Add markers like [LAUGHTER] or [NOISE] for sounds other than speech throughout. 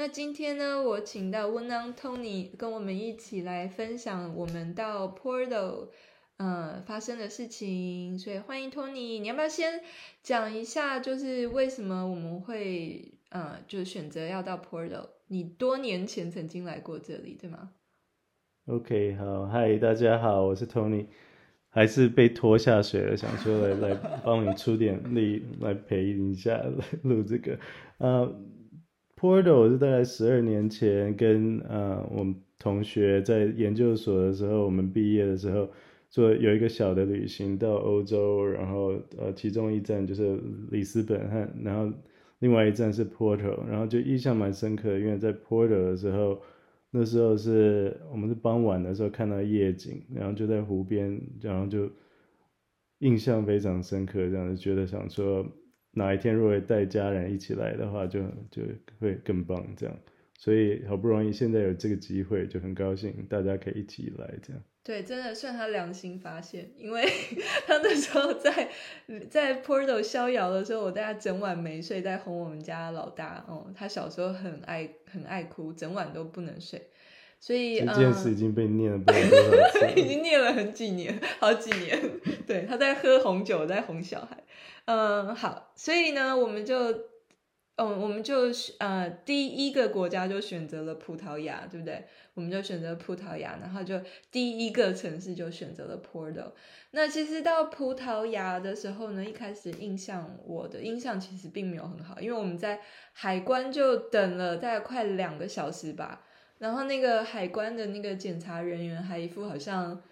那今天呢，我请到温囊 Tony 跟我们一起来分享我们到 Portal 呃发生的事情。所以欢迎 Tony，你要不要先讲一下，就是为什么我们会呃就选择要到 Portal？你多年前曾经来过这里，对吗？OK，好，嗨，大家好，我是 Tony，还是被拖下水了，想说来来帮你出点力，来陪一下来录这个，呃。Portal 是大概十二年前跟呃我们同学在研究所的时候，我们毕业的时候做有一个小的旅行到欧洲，然后呃其中一站就是里斯本和然后另外一站是 Portal，然后就印象蛮深刻的，因为在 Portal 的时候，那时候是我们是傍晚的时候看到夜景，然后就在湖边，然后就印象非常深刻，这样子觉得想说。哪一天如果带家人一起来的话就，就就会更棒这样。所以好不容易现在有这个机会，就很高兴大家可以一起来这样。对，真的算他良心发现，因为 [LAUGHS] 他那时候在在 Portal 逍遥的时候，我大概整晚没睡，在哄我们家老大。哦，他小时候很爱很爱哭，整晚都不能睡。所以这件事已经被念了不知道多少次了，[LAUGHS] 已经念了很几年，好几年。[LAUGHS] 对，他在喝红酒，在哄小孩。嗯，好，所以呢，我们就，嗯，我们就呃，第一个国家就选择了葡萄牙，对不对？我们就选择葡萄牙，然后就第一个城市就选择了 Porto。那其实到葡萄牙的时候呢，一开始印象，我的印象其实并没有很好，因为我们在海关就等了大概快两个小时吧，然后那个海关的那个检查人员还一副好像。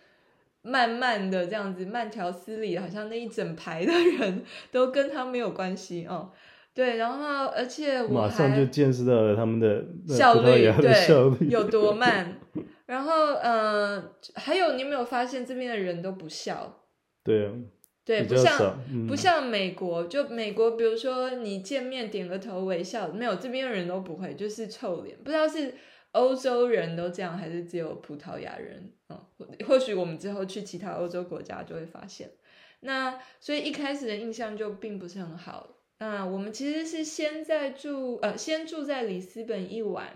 慢慢的这样子，慢条斯理，好像那一整排的人都跟他没有关系哦。对，然后而且我马上就见识到了他们的效率，对，有多 [LAUGHS] 慢。然后，嗯、呃，还有你有没有发现这边的人都不笑？对啊，对，不像、嗯、不像美国，就美国，比如说你见面点个头微笑，没有，这边的人都不会，就是臭脸，不知道是。欧洲人都这样，还是只有葡萄牙人？嗯，或许我们之后去其他欧洲国家就会发现。那所以一开始的印象就并不是很好。那我们其实是先在住，呃，先住在里斯本一晚，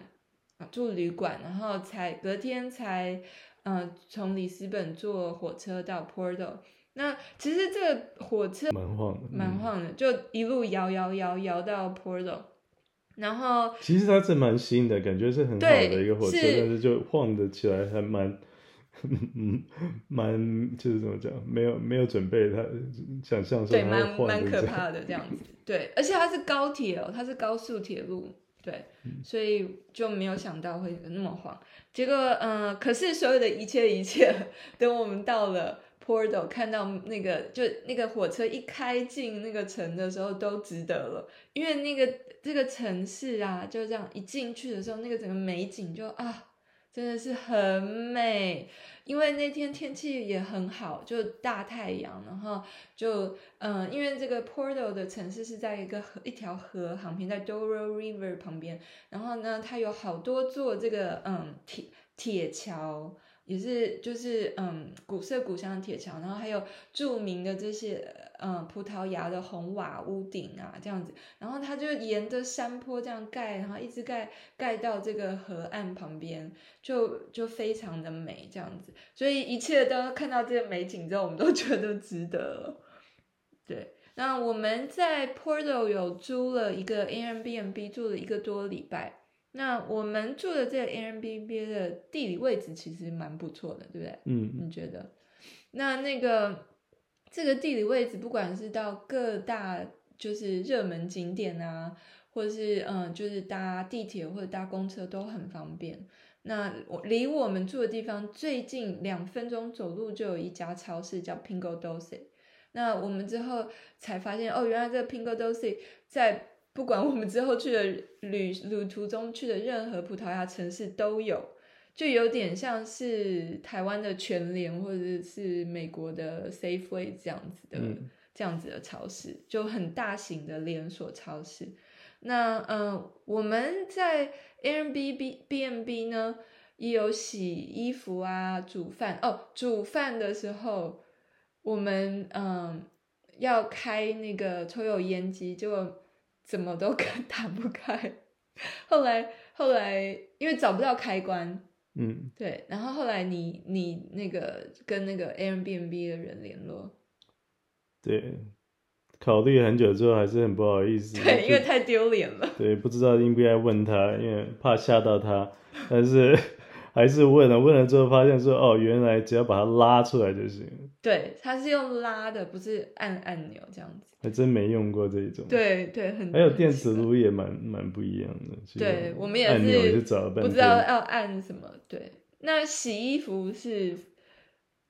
住旅馆，然后才隔天才，嗯、呃，从里斯本坐火车到 Porto。那其实这个火车蛮晃的，蛮晃的，就一路摇摇摇摇到 Porto。然后其实它是蛮新的，感觉是很好的一个火车，是但是就晃得起来还蛮，嗯，[LAUGHS] 蛮就是怎么讲，没有没有准备他，想象中蛮蛮可怕的这样子，对，而且它是高铁哦，它是高速铁路，对，嗯、所以就没有想到会那么晃。结果，嗯、呃，可是所有的一切一切，等我们到了。Porto 看到那个，就那个火车一开进那个城的时候，都值得了，因为那个这个城市啊，就这样一进去的时候，那个整个美景就啊，真的是很美。因为那天天气也很好，就大太阳，然后就嗯，因为这个 Porto 的城市是在一个河一条河旁边，在 Douro River 旁边，然后呢，它有好多座这个嗯铁铁桥。也是就是嗯古色古香的铁桥，然后还有著名的这些嗯葡萄牙的红瓦屋顶啊这样子，然后它就沿着山坡这样盖，然后一直盖盖到这个河岸旁边，就就非常的美这样子，所以一切都看到这个美景之后，我们都 [LAUGHS] 觉得值得了。对，那我们在 Porto 有租了一个 Airbnb 住了一个多礼拜。那我们住的这个 Airbnb 的地理位置其实蛮不错的，对不对？嗯，你觉得？那那个这个地理位置，不管是到各大就是热门景点啊，或者是嗯，就是搭地铁或者搭公车都很方便。那我离我们住的地方最近两分钟走路就有一家超市叫 Pingo Doce。那我们之后才发现，哦，原来这个 Pingo Doce 在。不管我们之后去的旅旅途中去的任何葡萄牙城市都有，就有点像是台湾的全联或者是美国的 Safeway 这样子的、嗯、这样子的超市，就很大型的连锁超市。那嗯，我们在 Airbnb 呢也有洗衣服啊、煮饭哦。煮饭的时候，我们嗯要开那个抽油烟机就。怎么都 [LAUGHS] 打不开，后来后后来因为找不到开关，嗯，对，然后后来你你那个跟那个 Airbnb 的人联络，对，考虑很久之后还是很不好意思，对，因为太丢脸了，对，不知道应不应该问他，因为怕吓到他，但是。还是问了，问了之后发现说，哦，原来只要把它拉出来就行。对，它是用拉的，不是按按钮这样子。还真没用过这一种。对对，很。还有电磁炉也蛮蛮不一样的。对，我们也是不知道要按什么。对，那洗衣服是。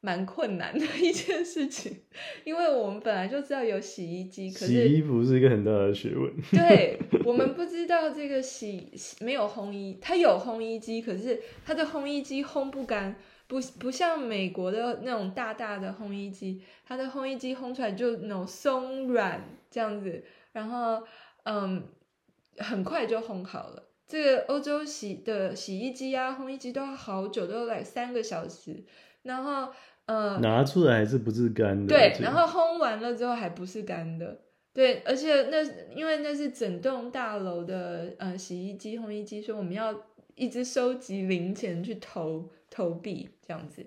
蛮困难的一件事情，因为我们本来就知道有洗衣机，可是洗衣服是一个很大的学问。对，[LAUGHS] 我们不知道这个洗没有烘衣，它有烘衣机，可是它的烘衣机烘不干，不不像美国的那种大大的烘衣机，它的烘衣机烘出来就那种松软这样子，然后嗯，很快就烘好了。这个欧洲洗的洗衣机啊，烘衣机都要好久，都要来三个小时，然后。呃，拿出来还是不是干的？对，然后烘完了之后还不是干的。对，而且那因为那是整栋大楼的呃洗衣机、烘衣机，所以我们要一直收集零钱去投投币，这样子。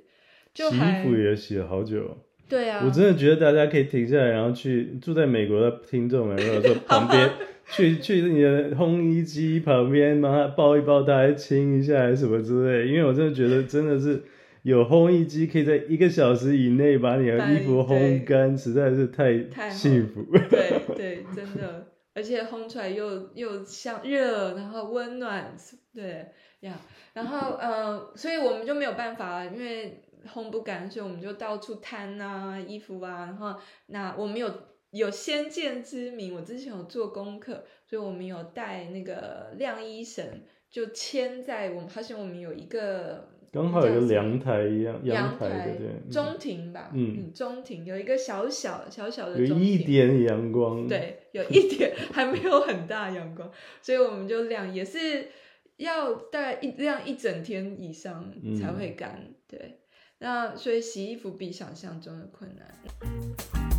就洗衣服也洗了好久。对啊，我真的觉得大家可以停下来，然后去住在美国的听众们，或者说 [LAUGHS] 旁边去去你的烘衣机旁边，帮他抱一抱，大家亲一下，还是什么之类。因为我真的觉得真的是。有烘衣机可以在一个小时以内把你的衣服烘干，实在是太幸福。[LAUGHS] 对对，真的，而且烘出来又又像热，然后温暖，对呀。然后呃，所以我们就没有办法，因为烘不干，所以我们就到处摊啊衣服啊。然后那我们有有先见之明，我之前有做功课，所以我们有带那个晾衣绳，就牵在我们，好像我们有一个。刚好有个阳台一样，阳台，中庭吧，嗯，嗯，中庭有一个小小小小的，有一点阳光，对，[LAUGHS] 有一点还没有很大阳光，所以我们就晾，也是要大概一晾一整天以上才会干，嗯，对，那所以洗衣服比想象中的困难。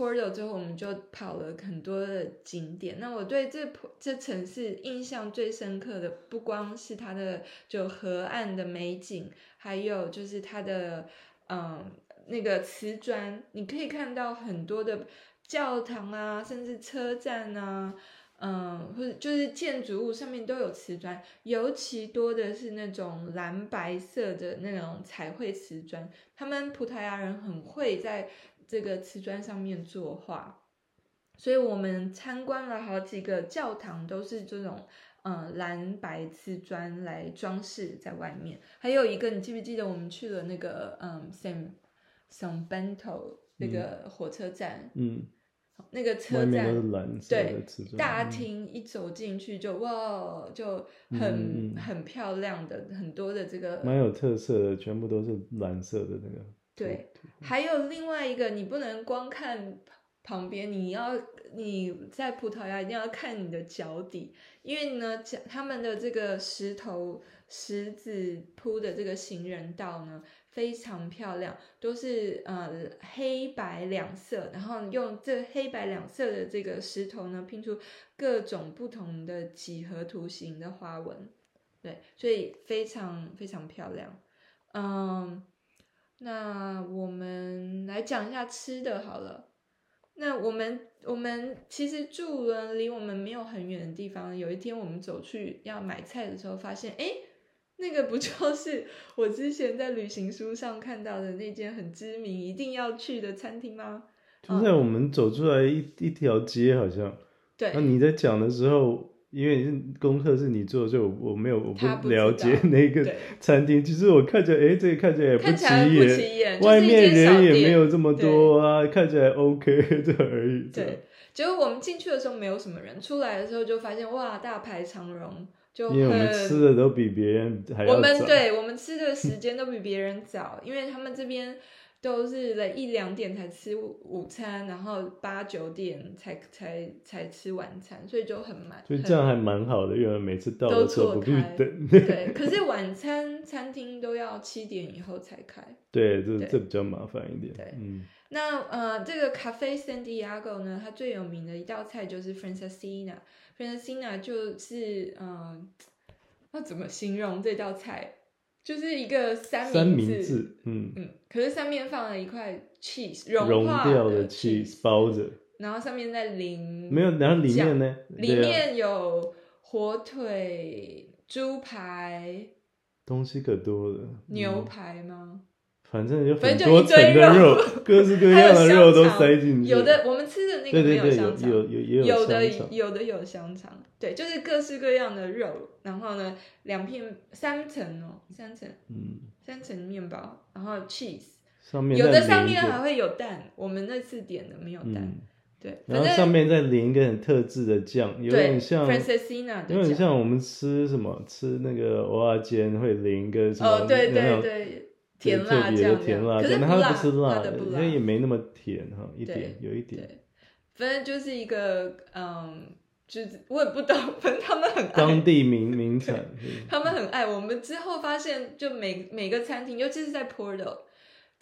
Porto 之后，我们就跑了很多的景点。那我对这这城市印象最深刻的，不光是它的就河岸的美景，还有就是它的嗯那个瓷砖，你可以看到很多的教堂啊，甚至车站啊，嗯，或者就是建筑物上面都有瓷砖，尤其多的是那种蓝白色的那种彩绘瓷砖。他们葡萄牙人很会在。这个瓷砖上面作画，所以我们参观了好几个教堂，都是这种嗯蓝白瓷砖来装饰在外面。还有一个，你记不记得我们去了那个嗯 San San Bento 那个火车站？嗯，那个车站对，大厅一走进去就哇，就很、嗯、很漂亮的，很多的这个蛮有特色的，全部都是蓝色的那个。对，还有另外一个，你不能光看旁边，你要你在葡萄牙一定要看你的脚底，因为呢，他们的这个石头石子铺的这个行人道呢非常漂亮，都是呃黑白两色，然后用这黑白两色的这个石头呢拼出各种不同的几何图形的花纹，对，所以非常非常漂亮，嗯。那我们来讲一下吃的好了。那我们我们其实住了离我们没有很远的地方。有一天我们走去要买菜的时候，发现，哎，那个不就是 [LAUGHS] 我之前在旅行书上看到的那间很知名、一定要去的餐厅吗？就在我们走出来一一条街，好像。对。那你在讲的时候。因为功课是你做，所以我我没有我不了解那个餐厅。其实我看起来，哎，这个看起来也不起眼，起眼，外面人也没有这么多啊，看起来 OK [LAUGHS] 这而已。对，结果我们进去的时候没有什么人，出来的时候就发现哇，大排长龙，就。因为我们吃的都比别人还要早。我们对我们吃的时间都比别人早，因为他们这边。都是在一两点才吃午餐，然后八九点才才才吃晚餐，所以就很慢。所以这样还蛮好的，因为每次到的时候不必等。对，[LAUGHS] 可是晚餐餐厅都要七点以后才开。对，这这比较麻烦一点。对，嗯。那呃，这个 Cafe San Diego 呢，它最有名的一道菜就是 Francesina。Francesina 就是嗯，那、呃、怎么形容这道菜？就是一个三明治，明治嗯嗯，可是上面放了一块 cheese 融融掉的 cheese 包着，然后上面再淋没有，然后里面呢？里面有火腿、猪排，东西可多了。牛排吗？反正有很多层的肉，各式各 [LAUGHS] 样的肉都塞进去。有的我们吃的那个没有香肠，有有有有的有的有香肠，对，就是各式各样的肉。然后呢，两片三层哦，三层，嗯，三层面包，然后 cheese，上面有的上面还会有蛋，我们那次点的没有蛋，对。然后上面再淋一个很特制的酱，有点像 Francesina，有点像我们吃什么吃那个蚵仔煎会淋一个什么，哦，对对对。甜辣酱，甜辣，可是不辣，它不是辣的，因为也没那么甜哈，一点有一点。对，反正就是一个嗯，就是我也不懂，反正他们很爱当地名名产，他们很爱。我们之后发现，就每每个餐厅，尤其是在 Porto，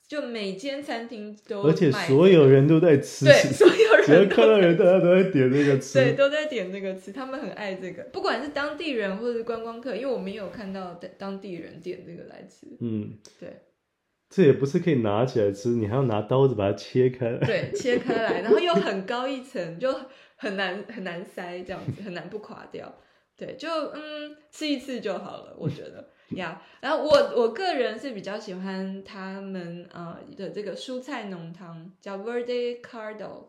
就每间餐厅都，而且所有人都在吃，对，所有人只要看到人，大家都在点那个吃，对，都在点那个吃。他们很爱这个，不管是当地人或者是观光客，因为我没有看到当地人点这个来吃。嗯，对。这也不是可以拿起来吃，你还要拿刀子把它切开来。对，切开来，然后又很高一层，就很难很难塞，这样子很难不垮掉。对，就嗯，吃一次就好了，我觉得 [LAUGHS] 呀。yeah, 然后我我个人是比较喜欢他们呃的这个蔬菜浓汤，叫 Verde Caldo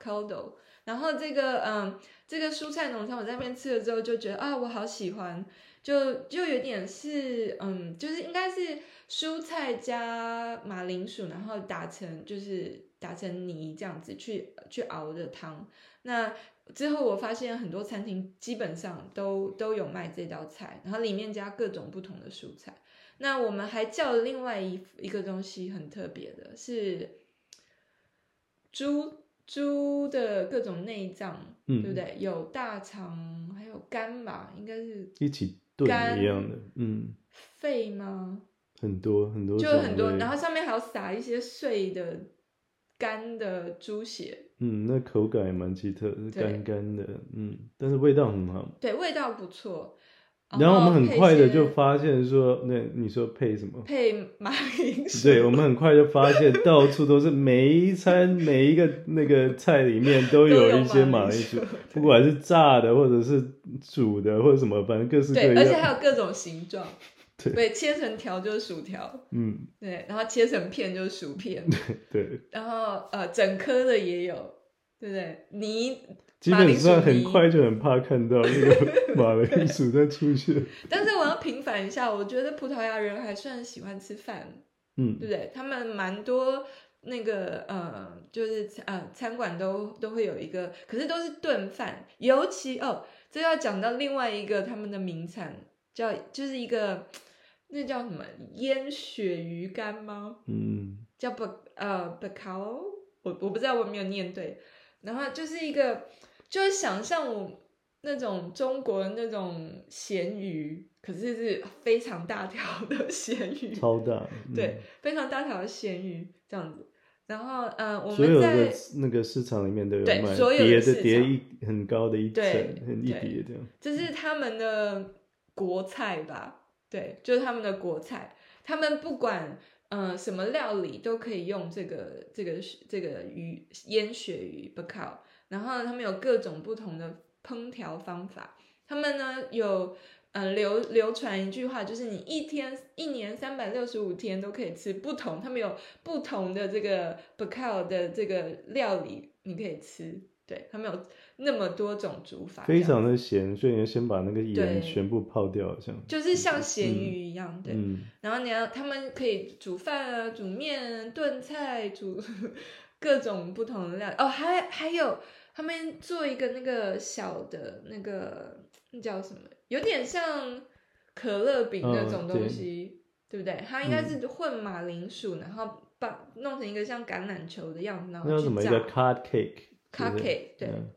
Caldo。然后这个嗯，这个蔬菜浓汤我在那边吃了之后就觉得啊，我好喜欢，就就有点是嗯，就是应该是。蔬菜加马铃薯，然后打成就是打成泥这样子去去熬的汤。那之后我发现很多餐厅基本上都都有卖这道菜，然后里面加各种不同的蔬菜。那我们还叫了另外一一个东西很特别的，是猪猪的各种内脏，嗯、对不对？有大肠，还有肝吧，应该是一起炖一样的，嗯，肺吗？很多很多，就很多，然后上面还要撒一些碎的干的猪血。嗯，那口感也蛮奇特，是干干的，嗯，但是味道很好。对，味道不错。然后我们很快的就发现说，那你说配什么？配马铃薯。对，我们很快就发现到处都是，每一餐每一个那个菜里面都有一些马铃薯，不管是炸的或者是煮的或者什么，反正各式各样。对，而且还有各种形状。对，对，切成条就是薯条，嗯，对，然后切成片就是薯片，对，对，然后呃，整颗的也有，对不对？泥，基本上很快就很怕看到那个 [LAUGHS] 马铃薯在出现。但是我要平反一下，我觉得葡萄牙人还算喜欢吃饭，嗯，对不对？他们蛮多那个呃，就是呃，餐馆都都会有一个，可是都是炖饭，尤其哦，这要讲到另外一个他们的名产，叫就是一个。那叫什么腌鳕鱼干吗？嗯，叫不呃 bacalhau，我我不知道我有没有念对。然后就是一个，就是想象我那种中国的那种咸鱼，可是是非常大条的咸鱼，超大，嗯、对，非常大条的咸鱼这样子。然后呃，我们所有的那个市场里面都有卖，叠的叠一很高的一层，很一叠这样。这是他们的国菜吧？对，就是他们的国菜，他们不管嗯、呃、什么料理都可以用这个这个这个鱼腌鳕鱼 bacalhau，然后他们有各种不同的烹调方法。他们呢有嗯、呃、流流传一句话，就是你一天一年三百六十五天都可以吃不同，他们有不同的这个 bacalhau 的这个料理你可以吃。对，他们有那么多种煮法，非常的咸，所以你要先把那个盐全部泡掉，像就是像咸鱼一样，嗯、对。嗯、然后你要他们可以煮饭啊，煮面、炖菜，煮 [LAUGHS] 各种不同的料。哦，还还有他们做一个那个小的那个那叫什么？有点像可乐饼那种东西，哦、对，对不对？它应该是混马铃薯，嗯、然后把弄成一个像橄榄球的样子，然后去炸。那什么一个 card cake？cake 对，嗯、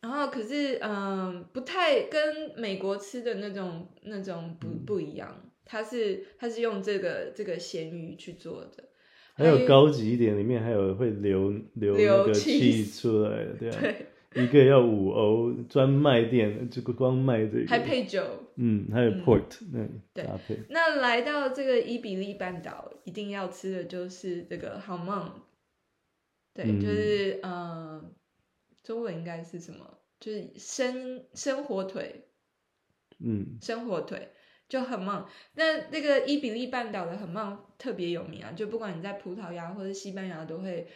然后可是嗯，不太跟美国吃的那种那种不不一样，它是它是用这个这个咸鱼去做的，还有高级一点，里面还有会流流那个气出来的，对啊。对。一个要五欧，专卖店这个光卖这个，还配酒，嗯，还有 port，嗯，对，搭配。那来到这个伊比利半岛，一定要吃的就是这个 Hamon，对，嗯、就是呃，中文应该是什么？就是生生火腿，嗯，生火腿就 Hamon。那那个伊比利半岛的 Hamon 特别有名啊，就不管你在葡萄牙或者西班牙都会。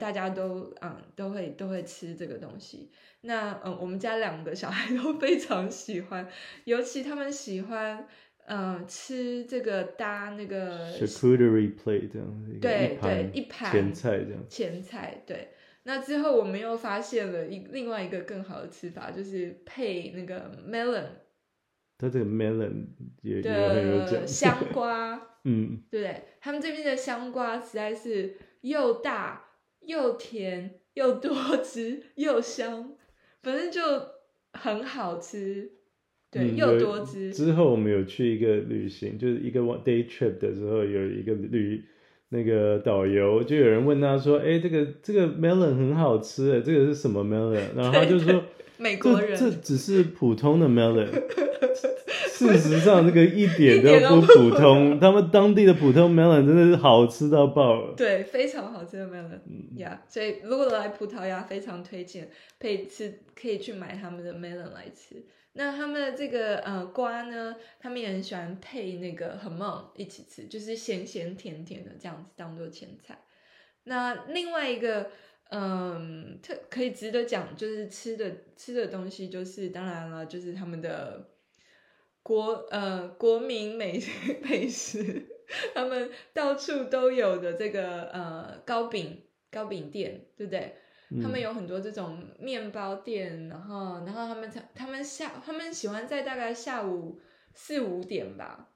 大家都嗯都会都会吃这个东西。那嗯，我们家两个小孩 [LAUGHS] 都非常喜欢，尤其他们喜欢嗯吃这个搭那个 charcuterie plate 这样，对对，一盘前菜这样。前菜对。那之后我们又发现了一另外一个更好的吃法，就是配那个 melon。它这个 melon 也对有很有讲香瓜，[LAUGHS] 嗯，对不对？他们这边的香瓜实在是又大。又甜又多汁又香，反正就很好吃，对，嗯、又多汁。之后我们有去一个旅行，就是一个 day trip 的时候，有一个旅那个导游，就有人问他说：“哎、欸，这个这个 melon 很好吃，这个是什么 melon？” 然后他就说：“美国人，这只是普通的 melon。[LAUGHS] ”事实上，这个一点都不普通。他们当地的普通 melon 真的是好吃到爆了。对，非常好吃的 melon，呀、yeah，所以如果来葡萄牙，非常推荐，可以吃，可以去买他们的 melon 来吃。那他们的这个呃瓜呢，他们也很喜欢配那个 hamon 一起吃，就是咸咸甜甜的这样子当做前菜。那另外一个嗯，特可以值得讲，就是吃的吃的东西，就是当然了，就是他们的。国呃国民美 [LAUGHS] 美食，他们到处都有的这个呃糕饼糕饼店，对不对？嗯、他们有很多这种面包店，然后然后他们他们下他们喜欢在大概下午四五点吧，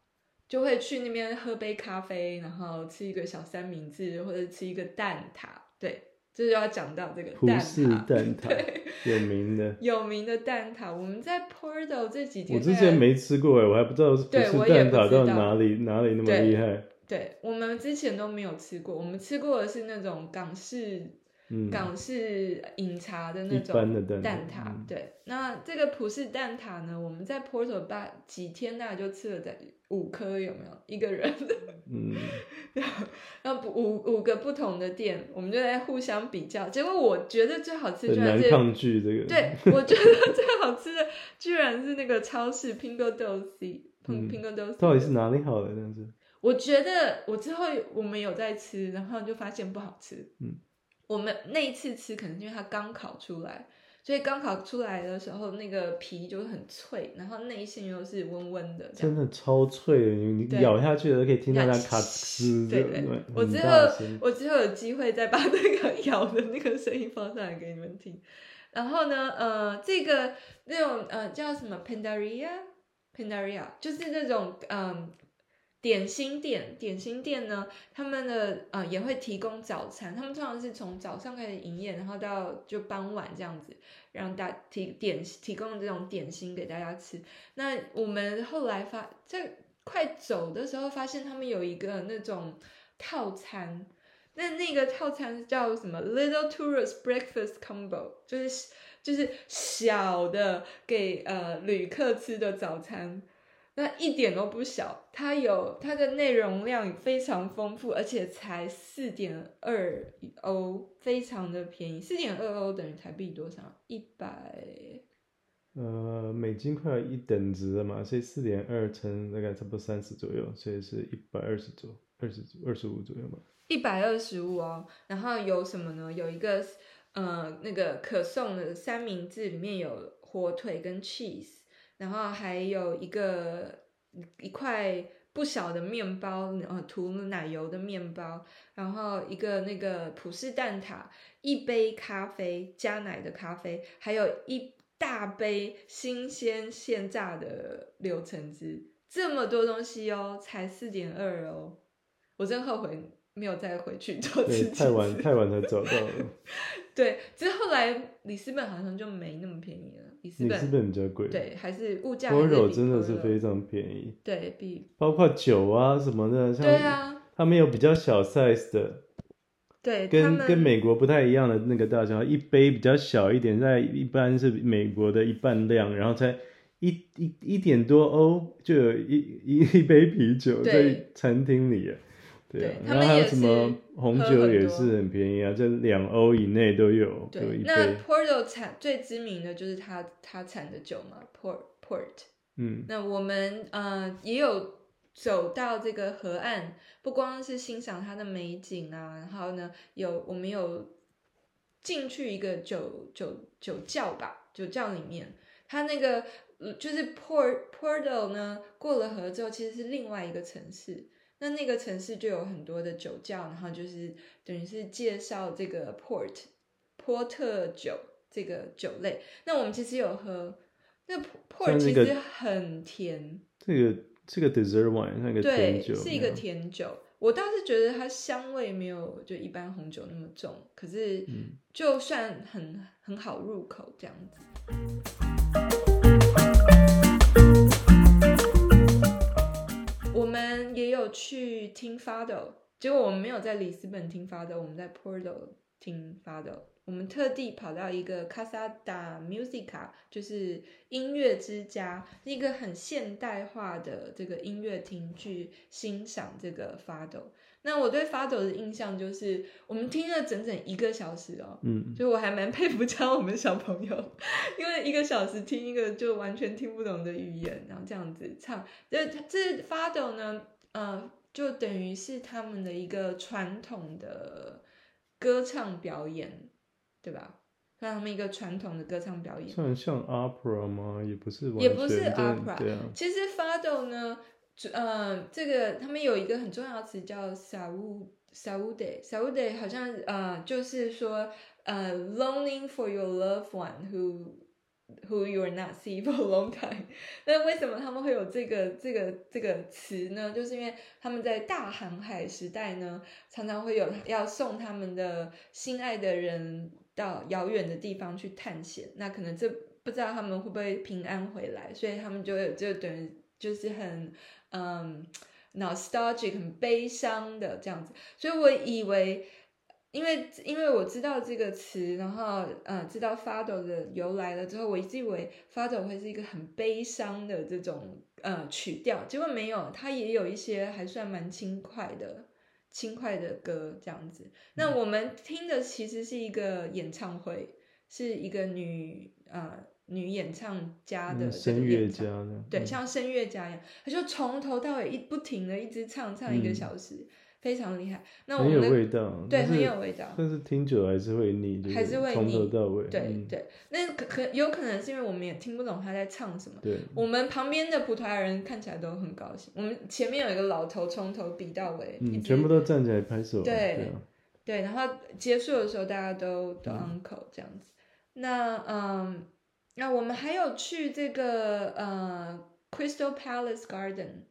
就会去那边喝杯咖啡，然后吃一个小三明治或者吃一个蛋挞，对。就是要讲到这个蛋挞蛋挞，[LAUGHS] 对，有名的有名的蛋挞。我们在 Porto 这几天，我之前没吃过哎，我还不知道葡式蛋挞到哪里哪里那么厉害。对，我们之前都没有吃过，我们吃过的是那种港式、嗯、港式饮茶的那种蛋挞。嗯、对，那这个葡式蛋挞呢，我们在 Porto 吧几天大概就吃了在五颗，有没有一个人？[LAUGHS] 嗯。[LAUGHS] 然后五五个不同的店，我们就在互相比较。结果我觉得最好吃，居然是抗拒这个。对，我觉得最好吃的居然是那个超市 Pingo Doce 到底是哪里好的？这样子？我觉得我之后我们有在吃，然后就发现不好吃。嗯，我们那一次吃，可能因为它刚烤出来。所以刚烤出来的时候，那个皮就很脆，然后内馅又是温温的，真的超脆的，你你咬下去都可以听到它咔哧。对对，我之后我之后有机会再把那个 [LAUGHS] 咬的那个声音放上来给你们听。然后呢，呃，这个那种呃叫什么 Pandaria，Pandaria 就是那种嗯。呃点心店，点心店呢，他们的呃也会提供早餐。他们通常是从早上开始营业，然后到就傍晚这样子，让大提点提供这种点心给大家吃。那我们后来发在快走的时候，发现他们有一个那种套餐，那那个套餐叫什么？Little Tourist Breakfast Combo，就是就是小的给呃旅客吃的早餐。那一点都不小，它有它的内容量非常丰富，而且才四点二欧，非常的便宜。四点二欧等于台币多少？一百，呃，美金快要一等值了嘛，所以四点二乘大概差不多三十左右，所以是一百二十左二十二十五左右嘛。一百二十五哦，然后有什么呢？有一个呃那个可颂的三明治，里面有火腿跟 cheese。然后还有一个一块不小的面包，呃，涂奶油的面包，然后一个那个葡式蛋挞，一杯咖啡加奶的咖啡，还有一大杯新鲜现榨的柳橙汁，这么多东西哦，才四点二哦，我真后悔没有再回去做吃。太晚太晚才找到了。[LAUGHS] 对，之后来里斯本好像就没那么便宜了。里斯本比较贵，对，还是物价。Porto 真的是非常便宜，对比，包括酒啊什么的，像他们有比较小 size 的，对，跟跟美国不太一样的那个大小，一杯比较小一点，在一般是美国的一半量，然后才一一一点多欧就有一一一杯啤酒在餐厅里。对，啊、对，然后还有什么红酒也是很便宜啊，这两欧以内都有。对，那 Porto 产最知名的就是它它产的酒嘛，Port Port。嗯，那我们呃也有走到这个河岸，不光是欣赏它的美景啊，然后呢有我们有进去一个酒酒酒窖吧，酒窖里面，它那个就是 Port Porto 呢过了河之后，其实是另外一个城市。那那个城市就有很多的酒窖，然后就是等于是介绍这个 port 波特酒这个酒类。那我们其实有喝，那 port 其实很甜。这个这个 dessert wine 那个甜酒，对，是一个甜酒。我倒是觉得它香味没有就一般红酒那么重，可是就算很很好入口这样子。也有去听发抖结果我们没有在里斯本听发抖我们在 Porto 听 Fado。我们特地跑到一个 Casa da Musica，就是音乐之家，一个很现代化的这个音乐厅去欣赏这个 Fado。那我对 Fado 的印象就是，我们听了整整一个小时哦，嗯，就我还蛮佩服家我们小朋友，[LAUGHS] 因为一个小时听一个就完全听不懂的语言，然后这样子唱，这这 Fado 呢？呃，就等于是他们的一个传统的歌唱表演，对吧？像他们一个传统的歌唱表演，算像 opera 吗？也不是，也不是 opera。对啊，其实 Fado 呢，呃，这个他们有一个很重要的词叫 saude，saude，saude 好像呃，就是说呃，longing for your loved one who Who you are not see [LAUGHS] for a long time？那为什么他们会有这个这个这个词呢？就是因为他们在大航海时代呢，常常会有要送他们的心爱的人到遥远的地方去探险。那可能这不知道他们会不会平安回来，所以他们就有就等于就是很嗯 nostalgic 很悲伤的这样子。所以我以为。因为因为我知道这个词，然后呃知道 Fado 的由来了之后，我一直以为 Fado 会是一个很悲伤的这种呃曲调，结果没有，它也有一些还算蛮轻快的轻快的歌这样子。那我们听的其实是一个演唱会，是一个女呃女演唱家的声乐家的，对，像声乐家一样，他就从头到尾一不停的一直唱唱一个小时。嗯非常厉害，那我们很有味道，对，很有味道。但是听久还是会腻，还是会腻，从头到尾。对、嗯、对，那可可有可能是因为我们也听不懂他在唱什么。对，我们旁边的葡萄牙人看起来都很高兴。我们前面有一个老头，从头比到尾，嗯，全部都站起来拍手。对对，啊、对，然后结束的时候大家都都 uncle 这样子。嗯那嗯，那我们还有去这个呃 Crystal Palace Garden，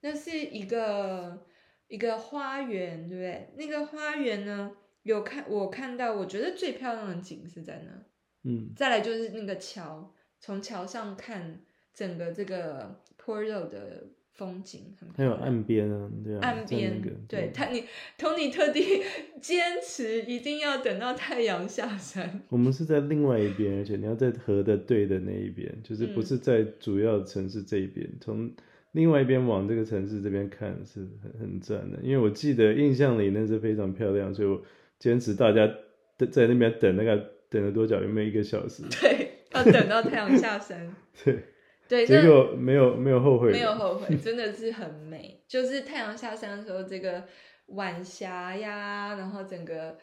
那是一个。一个花园，对不对？那个花园呢，有看我看到，我觉得最漂亮的景是在那？嗯，再来就是那个桥，从桥上看整个这个 Porto 的风景，很。还有岸边啊，对啊，岸边，那个、对他，你 Tony 特地 [LAUGHS] 坚持一定要等到太阳下山。[LAUGHS] 我们是在另外一边，而且你要在河的对的那一边，就是不是在主要城市这一边，从、嗯。另外一边往这个城市这边看是很很赞的，因为我记得印象里那是非常漂亮，所以我坚持大家在那边等那个等了多久？有没有一个小时？[LAUGHS] 对，要等到太阳下山。对 [LAUGHS] 对，结果没有没有后悔，没有后悔，真的是很美。就是太阳下山的时候，这个晚霞呀，然后整个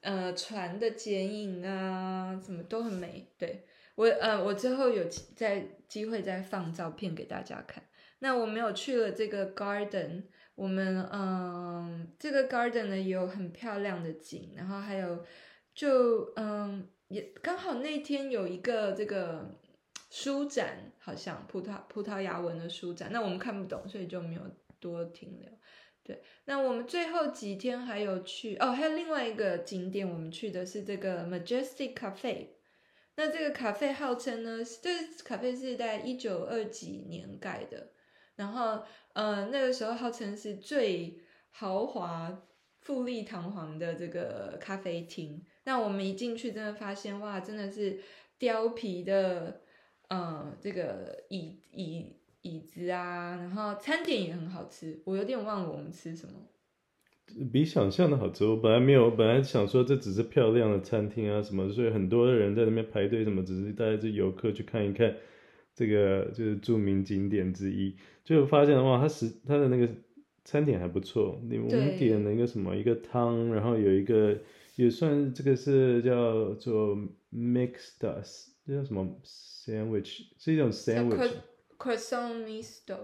呃船的剪影啊，什么都很美。对我呃，我之后有在机会再放照片给大家看。那我们有去了这个 garden，我们嗯，这个 garden 呢也有很漂亮的景，然后还有就嗯，也刚好那天有一个这个书展，好像葡萄葡萄牙文的书展，那我们看不懂，所以就没有多停留。对，那我们最后几天还有去哦，还有另外一个景点，我们去的是这个 Majestic Cafe。那这个咖啡号称呢，这个咖啡是在一九二几年盖的。然后，呃，那个时候号称是最豪华、富丽堂皇的这个咖啡厅。那我们一进去，真的发现哇，真的是貂皮的，嗯，这个椅椅椅子啊，然后餐点也很好吃。我有点忘了我们吃什么。比想象的好吃。我本来没有，本来想说这只是漂亮的餐厅啊什么，所以很多人在那边排队什么，只是带着游客去看一看这个就是著名景点之一。就发现的话，它是它的那个餐点还不错。你我们点了一个什么一个汤，然后有一个也算这个是叫做 mixed us，这叫什么 sandwich？是一种 sandwich。croissant misto。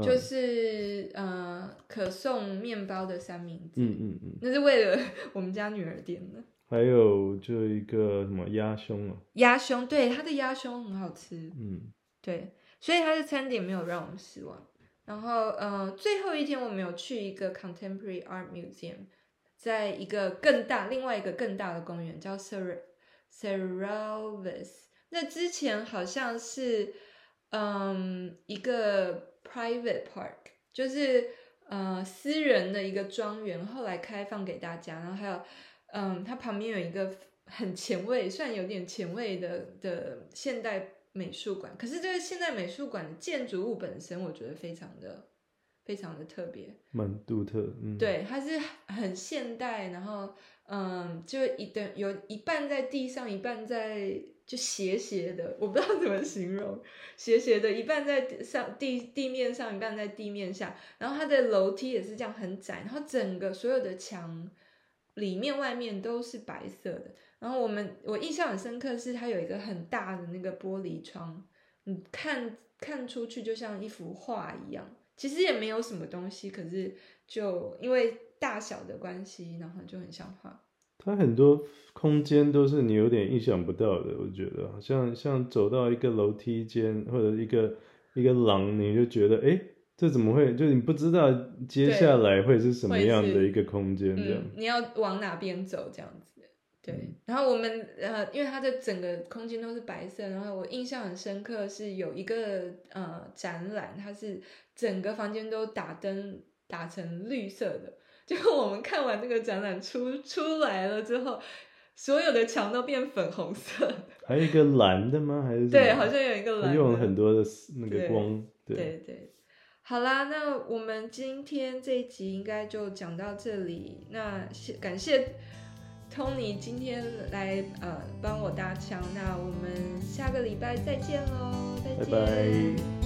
就是呃，可颂面包的三明治，嗯嗯嗯，那是为了 [LAUGHS] 我们家女儿点的。还有就一个什么鸭胸啊，鸭胸，对，它的鸭胸很好吃，嗯，对，所以它的餐点没有让我们失望。然后呃，最后一天我们有去一个 Contemporary Art Museum，在一个更大、另外一个更大的公园叫 Ser Serralves，那之前好像是嗯一个。Private Park 就是呃私人的一个庄园，后来开放给大家，然后还有嗯，它旁边有一个很前卫，算有点前卫的的现代美术馆。可是这个现代美术馆的建筑物本身，我觉得非常的非常的特别，蛮独特。嗯，对，它是很现代，然后嗯，就一等有一半在地上，一半在。就斜斜的，我不知道怎么形容，斜斜的，一半在上地地面上，一半在地面下，然后它的楼梯也是这样很窄，然后整个所有的墙里面外面都是白色的，然后我们我印象很深刻是它有一个很大的那个玻璃窗，你看看出去就像一幅画一样，其实也没有什么东西，可是就因为大小的关系，然后就很像画。它很多空间都是你有点意想不到的，我觉得，好像像走到一个楼梯间或者一个一个廊，你就觉得，哎、这怎么会？就你不知道接下来会是什么样的一个空间，这样、嗯。你要往哪边走，这样子。对。嗯、然后我们呃，因为它的整个空间都是白色，然后我印象很深刻是有一个呃展览，它是整个房间都打灯打成绿色的。[LAUGHS] 结果我们看完这个展览出出来了之后，所有的墙都变粉红色。还有一个蓝的吗？还是对，好像有一个蓝的。用了很多的那个光。对对，对对。好啦，那我们今天这一集应该就讲到这里。那谢感谢 Tony 今天来呃帮我搭腔。那我们下个礼拜再见喽，再见。拜拜。